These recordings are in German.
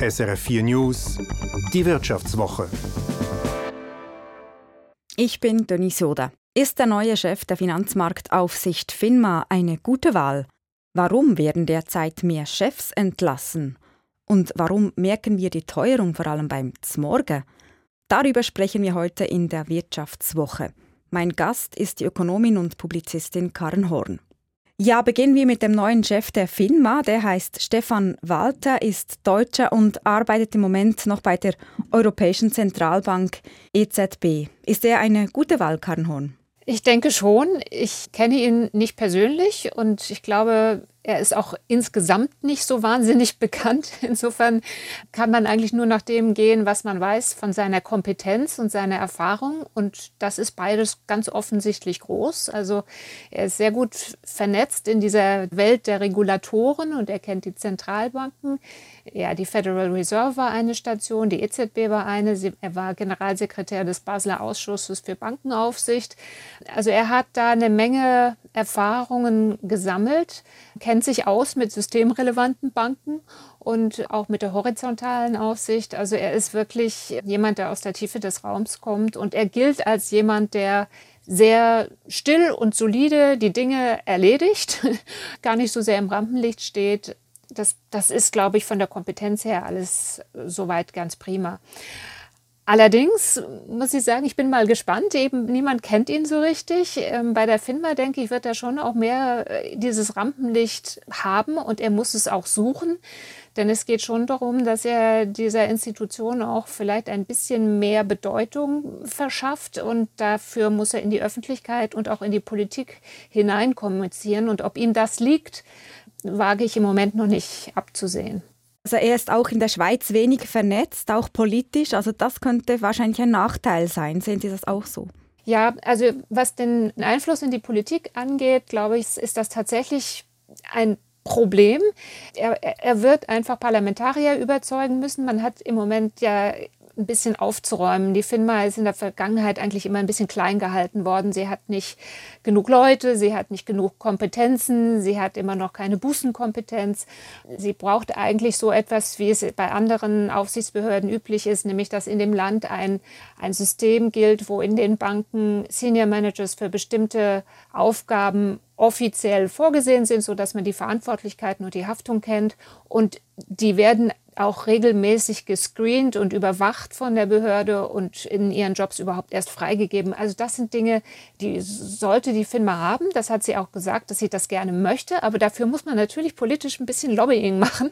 SRF 4 News, die Wirtschaftswoche. Ich bin Denise Soda. Ist der neue Chef der Finanzmarktaufsicht FINMA eine gute Wahl? Warum werden derzeit mehr Chefs entlassen? Und warum merken wir die Teuerung vor allem beim Zmorgen? Darüber sprechen wir heute in der Wirtschaftswoche. Mein Gast ist die Ökonomin und Publizistin Karen Horn. Ja, beginnen wir mit dem neuen Chef der FINMA. Der heißt Stefan Walter, ist Deutscher und arbeitet im Moment noch bei der Europäischen Zentralbank EZB. Ist er eine gute Wahl, Karen Horn? Ich denke schon. Ich kenne ihn nicht persönlich und ich glaube, er ist auch insgesamt nicht so wahnsinnig bekannt. Insofern kann man eigentlich nur nach dem gehen, was man weiß von seiner Kompetenz und seiner Erfahrung. Und das ist beides ganz offensichtlich groß. Also er ist sehr gut vernetzt in dieser Welt der Regulatoren und er kennt die Zentralbanken. Ja, die Federal Reserve war eine Station, die EZB war eine. Er war Generalsekretär des Basler Ausschusses für Bankenaufsicht. Also er hat da eine Menge Erfahrungen gesammelt, kennt sich aus mit systemrelevanten Banken und auch mit der horizontalen Aufsicht. Also er ist wirklich jemand, der aus der Tiefe des Raums kommt und er gilt als jemand, der sehr still und solide die Dinge erledigt, gar nicht so sehr im Rampenlicht steht. Das, das ist, glaube ich, von der Kompetenz her alles soweit ganz prima. Allerdings muss ich sagen, ich bin mal gespannt. Eben niemand kennt ihn so richtig. Ähm, bei der FINMA denke ich, wird er schon auch mehr äh, dieses Rampenlicht haben und er muss es auch suchen. Denn es geht schon darum, dass er dieser Institution auch vielleicht ein bisschen mehr Bedeutung verschafft und dafür muss er in die Öffentlichkeit und auch in die Politik hineinkommunizieren. Und ob ihm das liegt, wage ich im Moment noch nicht abzusehen. Also er ist auch in der Schweiz wenig vernetzt, auch politisch. Also das könnte wahrscheinlich ein Nachteil sein. Sehen Sie das auch so? Ja, also was den Einfluss in die Politik angeht, glaube ich, ist das tatsächlich ein Problem. Er, er wird einfach Parlamentarier überzeugen müssen. Man hat im Moment ja ein bisschen aufzuräumen. Die FINMA ist in der Vergangenheit eigentlich immer ein bisschen klein gehalten worden. Sie hat nicht genug Leute, sie hat nicht genug Kompetenzen, sie hat immer noch keine Bußenkompetenz. Sie braucht eigentlich so etwas, wie es bei anderen Aufsichtsbehörden üblich ist, nämlich dass in dem Land ein, ein System gilt, wo in den Banken Senior Managers für bestimmte Aufgaben offiziell vorgesehen sind, sodass man die Verantwortlichkeiten und die Haftung kennt. Und die werden auch regelmäßig gescreent und überwacht von der Behörde und in ihren Jobs überhaupt erst freigegeben. Also das sind Dinge, die sollte die FINMA haben. Das hat sie auch gesagt, dass sie das gerne möchte. Aber dafür muss man natürlich politisch ein bisschen Lobbying machen.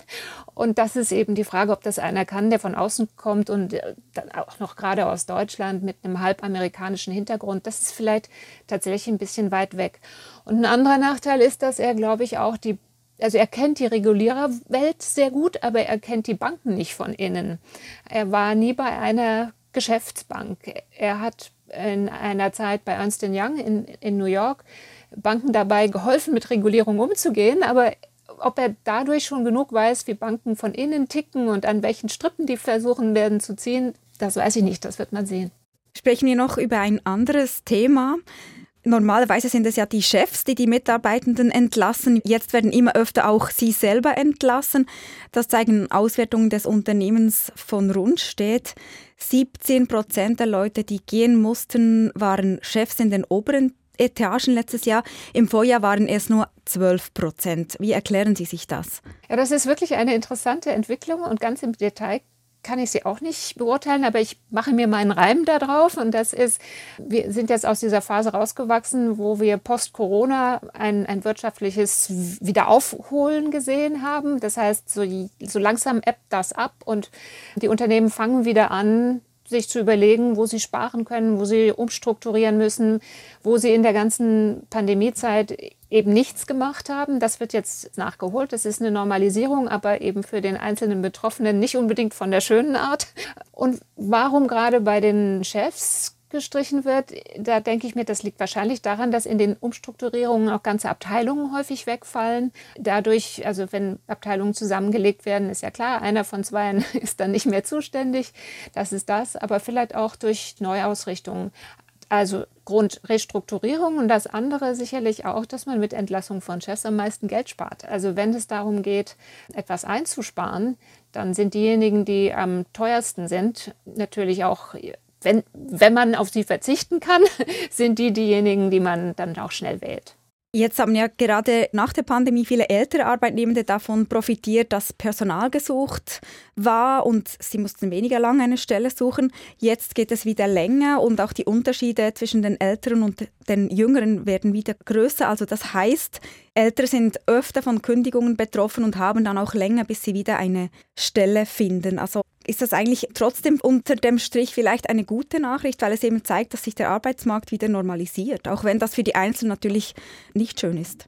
Und das ist eben die Frage, ob das einer kann, der von außen kommt und äh, dann auch noch gerade aus Deutschland mit einem halb amerikanischen Hintergrund. Das ist vielleicht tatsächlich ein bisschen weit weg. Und ein anderer Nachteil ist, dass er, glaube ich, auch die also er kennt die Reguliererwelt sehr gut, aber er kennt die Banken nicht von innen. Er war nie bei einer Geschäftsbank. Er hat in einer Zeit bei Ernst Young in, in New York Banken dabei geholfen, mit Regulierung umzugehen, aber ob er dadurch schon genug weiß, wie Banken von innen ticken und an welchen Strippen die versuchen werden zu ziehen, das weiß ich nicht, das wird man sehen. Sprechen wir noch über ein anderes Thema. Normalerweise sind es ja die Chefs, die die Mitarbeitenden entlassen. Jetzt werden immer öfter auch sie selber entlassen. Das zeigen Auswertungen des Unternehmens von Rundstedt. 17 Prozent der Leute, die gehen mussten, waren Chefs in den oberen Etagen letztes Jahr. Im Vorjahr waren es nur 12 Prozent. Wie erklären Sie sich das? Ja, das ist wirklich eine interessante Entwicklung und ganz im Detail kann ich sie auch nicht beurteilen, aber ich mache mir meinen Reim darauf. Und das ist, wir sind jetzt aus dieser Phase rausgewachsen, wo wir post-Corona ein, ein wirtschaftliches Wiederaufholen gesehen haben. Das heißt, so, so langsam ebbt das ab und die Unternehmen fangen wieder an, sich zu überlegen, wo sie sparen können, wo sie umstrukturieren müssen, wo sie in der ganzen Pandemiezeit eben nichts gemacht haben. Das wird jetzt nachgeholt. Das ist eine Normalisierung, aber eben für den einzelnen Betroffenen nicht unbedingt von der schönen Art. Und warum gerade bei den Chefs gestrichen wird, da denke ich mir, das liegt wahrscheinlich daran, dass in den Umstrukturierungen auch ganze Abteilungen häufig wegfallen. Dadurch, also wenn Abteilungen zusammengelegt werden, ist ja klar, einer von zwei ist dann nicht mehr zuständig. Das ist das, aber vielleicht auch durch Neuausrichtungen. Also Grundrestrukturierung und das andere sicherlich auch, dass man mit Entlassung von Chefs am meisten Geld spart. Also wenn es darum geht, etwas einzusparen, dann sind diejenigen, die am teuersten sind, natürlich auch, wenn, wenn man auf sie verzichten kann, sind die diejenigen, die man dann auch schnell wählt. Jetzt haben ja gerade nach der Pandemie viele ältere Arbeitnehmende davon profitiert, dass Personal gesucht war und sie mussten weniger lange eine Stelle suchen. Jetzt geht es wieder länger und auch die Unterschiede zwischen den Älteren und den Jüngeren werden wieder größer. Also das heißt, Ältere sind öfter von Kündigungen betroffen und haben dann auch länger, bis sie wieder eine Stelle finden. Also ist das eigentlich trotzdem unter dem Strich vielleicht eine gute Nachricht, weil es eben zeigt, dass sich der Arbeitsmarkt wieder normalisiert, auch wenn das für die Einzelnen natürlich nicht schön ist.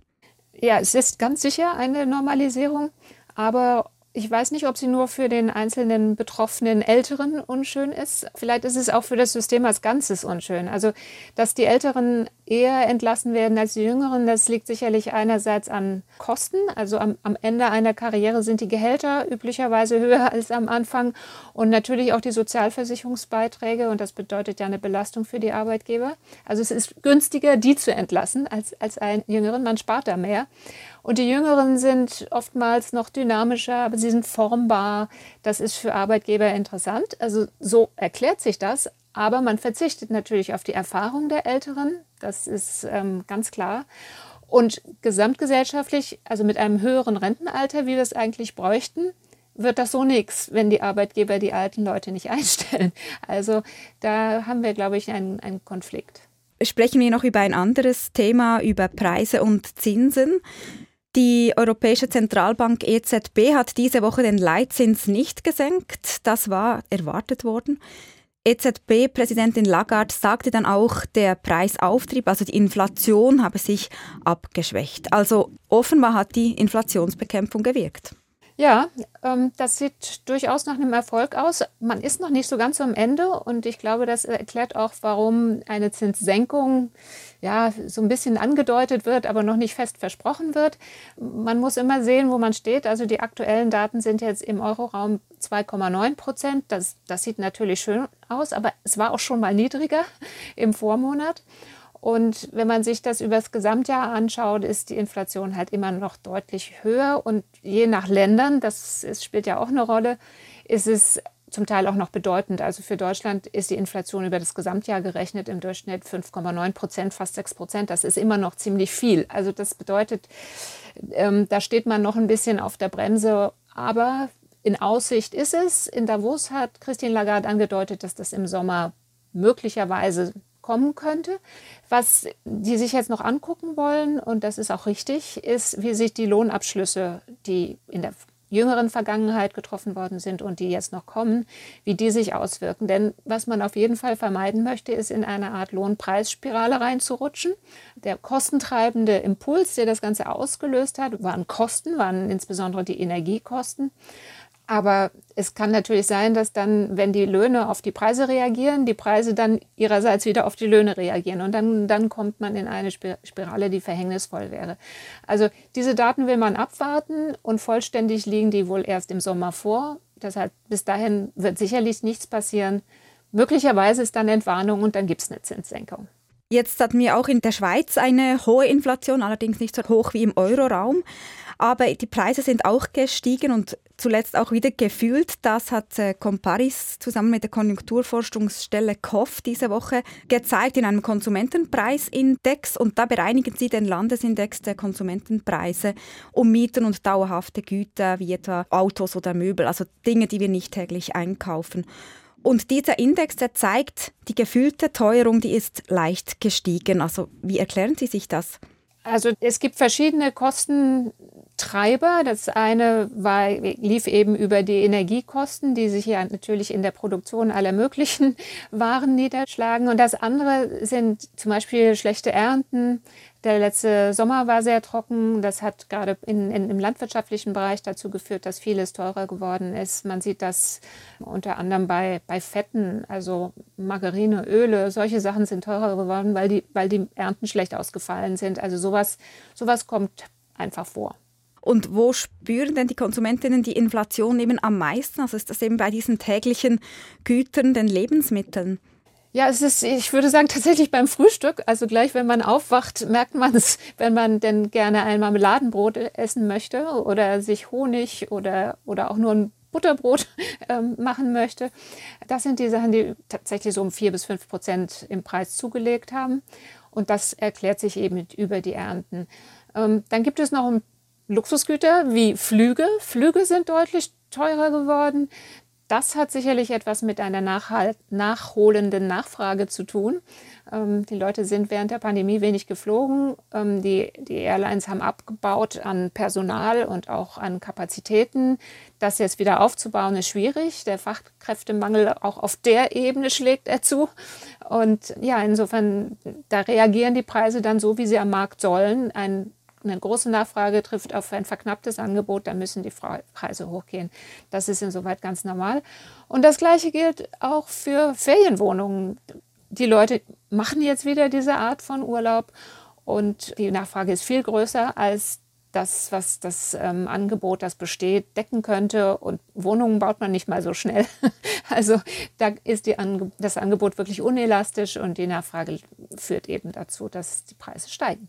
Ja, es ist ganz sicher eine Normalisierung, aber ich weiß nicht, ob sie nur für den einzelnen betroffenen Älteren unschön ist. Vielleicht ist es auch für das System als Ganzes unschön. Also, dass die Älteren eher entlassen werden als die Jüngeren, das liegt sicherlich einerseits an Kosten. Also am, am Ende einer Karriere sind die Gehälter üblicherweise höher als am Anfang und natürlich auch die Sozialversicherungsbeiträge und das bedeutet ja eine Belastung für die Arbeitgeber. Also es ist günstiger, die zu entlassen als, als einen Jüngeren. Man spart da mehr. Und die Jüngeren sind oftmals noch dynamischer, aber sie sind formbar. Das ist für Arbeitgeber interessant. Also so erklärt sich das. Aber man verzichtet natürlich auf die Erfahrung der Älteren. Das ist ähm, ganz klar. Und gesamtgesellschaftlich, also mit einem höheren Rentenalter, wie wir es eigentlich bräuchten, wird das so nichts, wenn die Arbeitgeber die alten Leute nicht einstellen. Also da haben wir, glaube ich, einen, einen Konflikt. Sprechen wir noch über ein anderes Thema, über Preise und Zinsen. Die Europäische Zentralbank EZB hat diese Woche den Leitzins nicht gesenkt. Das war erwartet worden. EZB-Präsidentin Lagarde sagte dann auch, der Preisauftrieb, also die Inflation, habe sich abgeschwächt. Also offenbar hat die Inflationsbekämpfung gewirkt. Ja, ähm, das sieht durchaus nach einem Erfolg aus. Man ist noch nicht so ganz am Ende und ich glaube, das erklärt auch, warum eine Zinssenkung ja so ein bisschen angedeutet wird, aber noch nicht fest versprochen wird. Man muss immer sehen, wo man steht. Also die aktuellen Daten sind jetzt im Euroraum 2,9 Prozent. Das, das sieht natürlich schön aus, aber es war auch schon mal niedriger im Vormonat. Und wenn man sich das über das Gesamtjahr anschaut, ist die Inflation halt immer noch deutlich höher. Und je nach Ländern, das ist, spielt ja auch eine Rolle, ist es zum Teil auch noch bedeutend. Also für Deutschland ist die Inflation über das Gesamtjahr gerechnet im Durchschnitt 5,9 Prozent, fast 6 Prozent. Das ist immer noch ziemlich viel. Also das bedeutet, ähm, da steht man noch ein bisschen auf der Bremse. Aber in Aussicht ist es. In Davos hat Christine Lagarde angedeutet, dass das im Sommer möglicherweise kommen könnte. Was die sich jetzt noch angucken wollen, und das ist auch richtig, ist, wie sich die Lohnabschlüsse, die in der jüngeren Vergangenheit getroffen worden sind und die jetzt noch kommen, wie die sich auswirken. Denn was man auf jeden Fall vermeiden möchte, ist in eine Art Lohnpreisspirale reinzurutschen. Der kostentreibende Impuls, der das Ganze ausgelöst hat, waren Kosten, waren insbesondere die Energiekosten. Aber es kann natürlich sein, dass dann, wenn die Löhne auf die Preise reagieren, die Preise dann ihrerseits wieder auf die Löhne reagieren. Und dann, dann kommt man in eine Spirale, die verhängnisvoll wäre. Also diese Daten will man abwarten und vollständig liegen die wohl erst im Sommer vor. Deshalb bis dahin wird sicherlich nichts passieren. Möglicherweise ist dann Entwarnung und dann gibt es eine Zinssenkung. Jetzt hatten wir auch in der Schweiz eine hohe Inflation, allerdings nicht so hoch wie im Euroraum. Aber die Preise sind auch gestiegen und zuletzt auch wieder gefühlt. Das hat äh, Comparis zusammen mit der Konjunkturforschungsstelle KOF diese Woche gezeigt in einem Konsumentenpreisindex. Und da bereinigen sie den Landesindex der Konsumentenpreise um Mieten und dauerhafte Güter wie etwa Autos oder Möbel, also Dinge, die wir nicht täglich einkaufen. Und dieser Index, der zeigt, die gefühlte Teuerung, die ist leicht gestiegen. Also wie erklären Sie sich das? Also es gibt verschiedene Kostentreiber. Das eine war, lief eben über die Energiekosten, die sich ja natürlich in der Produktion aller möglichen Waren niederschlagen. Und das andere sind zum Beispiel schlechte Ernten, der letzte Sommer war sehr trocken. Das hat gerade in, in, im landwirtschaftlichen Bereich dazu geführt, dass vieles teurer geworden ist. Man sieht das unter anderem bei, bei Fetten, also Margarine, Öle, solche Sachen sind teurer geworden, weil die, weil die Ernten schlecht ausgefallen sind. Also sowas, sowas kommt einfach vor. Und wo spüren denn die Konsumentinnen die Inflation eben am meisten? Also ist das eben bei diesen täglichen Gütern, den Lebensmitteln? Ja, es ist, ich würde sagen, tatsächlich beim Frühstück. Also gleich, wenn man aufwacht, merkt man es, wenn man denn gerne ein Marmeladenbrot essen möchte oder sich Honig oder, oder auch nur ein Butterbrot ähm, machen möchte. Das sind die Sachen, die tatsächlich so um vier bis fünf Prozent im Preis zugelegt haben. Und das erklärt sich eben über die Ernten. Ähm, dann gibt es noch Luxusgüter wie Flüge. Flüge sind deutlich teurer geworden. Das hat sicherlich etwas mit einer nachholenden Nachfrage zu tun. Ähm, die Leute sind während der Pandemie wenig geflogen. Ähm, die, die Airlines haben abgebaut an Personal und auch an Kapazitäten. Das jetzt wieder aufzubauen ist schwierig. Der Fachkräftemangel auch auf der Ebene schlägt er zu. Und ja, insofern, da reagieren die Preise dann so, wie sie am Markt sollen. Ein eine große Nachfrage trifft auf ein verknapptes Angebot, dann müssen die Preise hochgehen. Das ist insoweit ganz normal. Und das Gleiche gilt auch für Ferienwohnungen. Die Leute machen jetzt wieder diese Art von Urlaub und die Nachfrage ist viel größer als das, was das ähm, Angebot, das besteht, decken könnte. Und Wohnungen baut man nicht mal so schnell. Also da ist Ange das Angebot wirklich unelastisch und die Nachfrage führt eben dazu, dass die Preise steigen.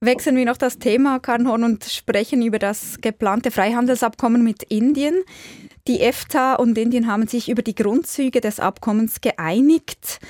Wechseln wir noch das Thema, Karnhorn, und sprechen über das geplante Freihandelsabkommen mit Indien. Die EFTA und Indien haben sich über die Grundzüge des Abkommens geeinigt.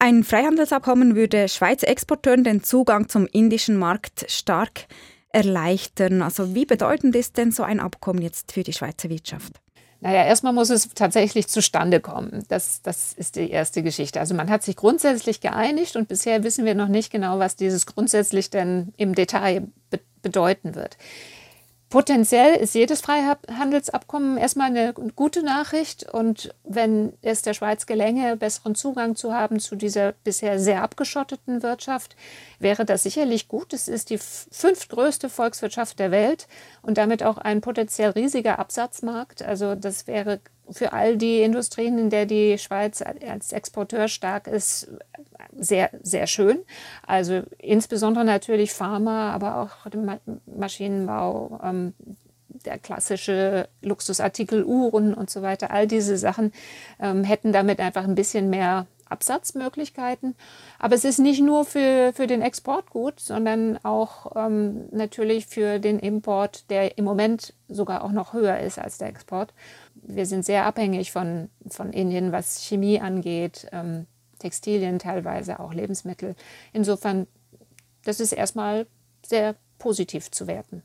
Ein Freihandelsabkommen würde Schweizer Exporteuren den Zugang zum indischen Markt stark erleichtern. Also wie bedeutend ist denn so ein Abkommen jetzt für die Schweizer Wirtschaft? Naja, erstmal muss es tatsächlich zustande kommen. Das, das ist die erste Geschichte. Also man hat sich grundsätzlich geeinigt und bisher wissen wir noch nicht genau, was dieses grundsätzlich denn im Detail be bedeuten wird. Potenziell ist jedes Freihandelsabkommen erstmal eine gute Nachricht. Und wenn es der Schweiz gelänge, besseren Zugang zu haben zu dieser bisher sehr abgeschotteten Wirtschaft, wäre das sicherlich gut. Es ist die fünftgrößte Volkswirtschaft der Welt und damit auch ein potenziell riesiger Absatzmarkt. Also das wäre für all die Industrien, in der die Schweiz als Exporteur stark ist, sehr, sehr schön. Also insbesondere natürlich Pharma, aber auch Maschinenbau, ähm, der klassische Luxusartikel, Uhren und so weiter. All diese Sachen ähm, hätten damit einfach ein bisschen mehr Absatzmöglichkeiten. Aber es ist nicht nur für, für den Export gut, sondern auch ähm, natürlich für den Import, der im Moment sogar auch noch höher ist als der Export. Wir sind sehr abhängig von, von Indien, was Chemie angeht, ähm, Textilien teilweise, auch Lebensmittel. Insofern, das ist erstmal sehr positiv zu werten.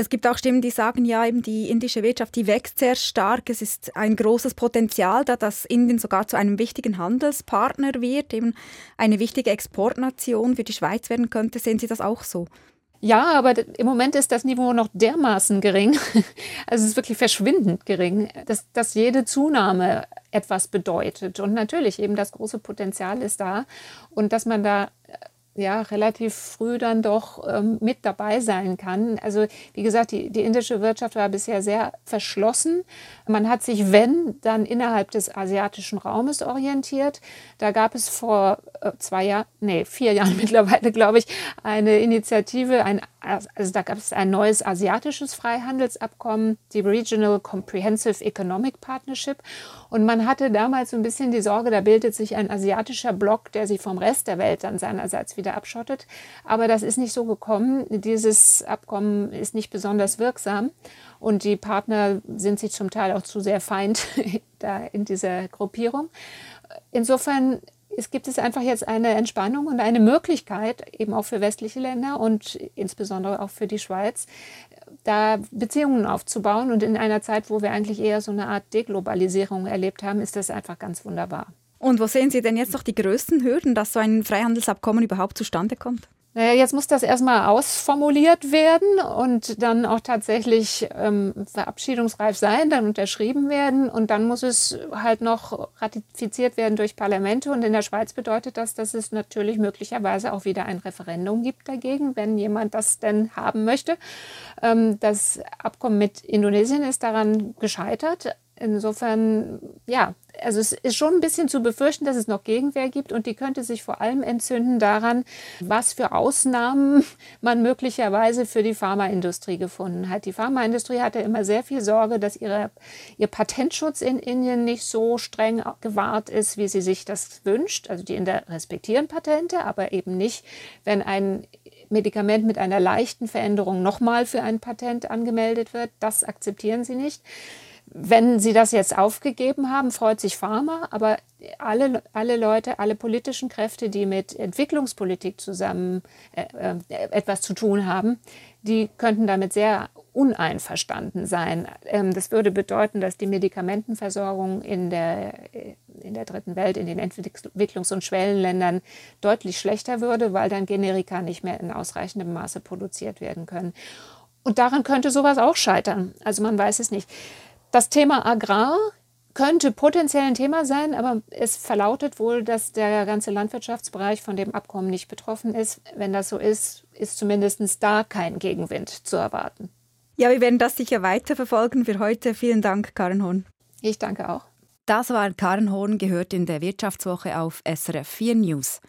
Es gibt auch Stimmen, die sagen, ja, eben die indische Wirtschaft, die wächst sehr stark. Es ist ein großes Potenzial da, dass Indien sogar zu einem wichtigen Handelspartner wird, eben eine wichtige Exportnation für die Schweiz werden könnte. Sehen Sie das auch so? Ja, aber im Moment ist das Niveau noch dermaßen gering, also es ist wirklich verschwindend gering, dass, dass jede Zunahme etwas bedeutet. Und natürlich eben das große Potenzial ist da und dass man da ja, relativ früh dann doch ähm, mit dabei sein kann. Also wie gesagt, die, die indische Wirtschaft war bisher sehr verschlossen. Man hat sich, wenn, dann innerhalb des asiatischen Raumes orientiert. Da gab es vor äh, zwei Jahren, nee, vier Jahren mittlerweile, glaube ich, eine Initiative, ein, also da gab es ein neues asiatisches Freihandelsabkommen, die Regional Comprehensive Economic Partnership. Und man hatte damals so ein bisschen die Sorge, da bildet sich ein asiatischer Block, der sich vom Rest der Welt dann seinerseits wieder abschottet. Aber das ist nicht so gekommen. Dieses Abkommen ist nicht besonders wirksam. Und die Partner sind sich zum Teil auch zu sehr feind da in dieser Gruppierung. Insofern es gibt es einfach jetzt eine Entspannung und eine Möglichkeit, eben auch für westliche Länder und insbesondere auch für die Schweiz, da Beziehungen aufzubauen. Und in einer Zeit, wo wir eigentlich eher so eine Art Deglobalisierung erlebt haben, ist das einfach ganz wunderbar. Und wo sehen Sie denn jetzt noch die größten Hürden, dass so ein Freihandelsabkommen überhaupt zustande kommt? Naja, jetzt muss das erstmal ausformuliert werden und dann auch tatsächlich ähm, verabschiedungsreif sein, dann unterschrieben werden und dann muss es halt noch ratifiziert werden durch Parlamente. Und in der Schweiz bedeutet das, dass es natürlich möglicherweise auch wieder ein Referendum gibt dagegen, wenn jemand das denn haben möchte. Ähm, das Abkommen mit Indonesien ist daran gescheitert Insofern, ja, also es ist schon ein bisschen zu befürchten, dass es noch Gegenwehr gibt und die könnte sich vor allem entzünden daran, was für Ausnahmen man möglicherweise für die Pharmaindustrie gefunden hat. Die Pharmaindustrie hatte immer sehr viel Sorge, dass ihre, ihr Patentschutz in Indien nicht so streng gewahrt ist, wie sie sich das wünscht. Also die respektieren Patente, aber eben nicht, wenn ein Medikament mit einer leichten Veränderung nochmal für ein Patent angemeldet wird. Das akzeptieren sie nicht. Wenn Sie das jetzt aufgegeben haben, freut sich Pharma, aber alle, alle Leute, alle politischen Kräfte, die mit Entwicklungspolitik zusammen äh, äh, etwas zu tun haben, die könnten damit sehr uneinverstanden sein. Ähm, das würde bedeuten, dass die Medikamentenversorgung in der, in der dritten Welt, in den Entwicklungs- und Schwellenländern deutlich schlechter würde, weil dann Generika nicht mehr in ausreichendem Maße produziert werden können. Und daran könnte sowas auch scheitern. Also man weiß es nicht. Das Thema Agrar könnte potenziell ein Thema sein, aber es verlautet wohl, dass der ganze Landwirtschaftsbereich von dem Abkommen nicht betroffen ist. Wenn das so ist, ist zumindest da kein Gegenwind zu erwarten. Ja, wir werden das sicher weiter verfolgen. Für heute vielen Dank, Karen Horn. Ich danke auch. Das war Karen Horn, gehört in der Wirtschaftswoche auf SRF 4 News.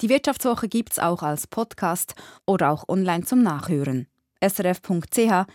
Die Wirtschaftswoche gibt es auch als Podcast oder auch online zum Nachhören. srf.ch-audio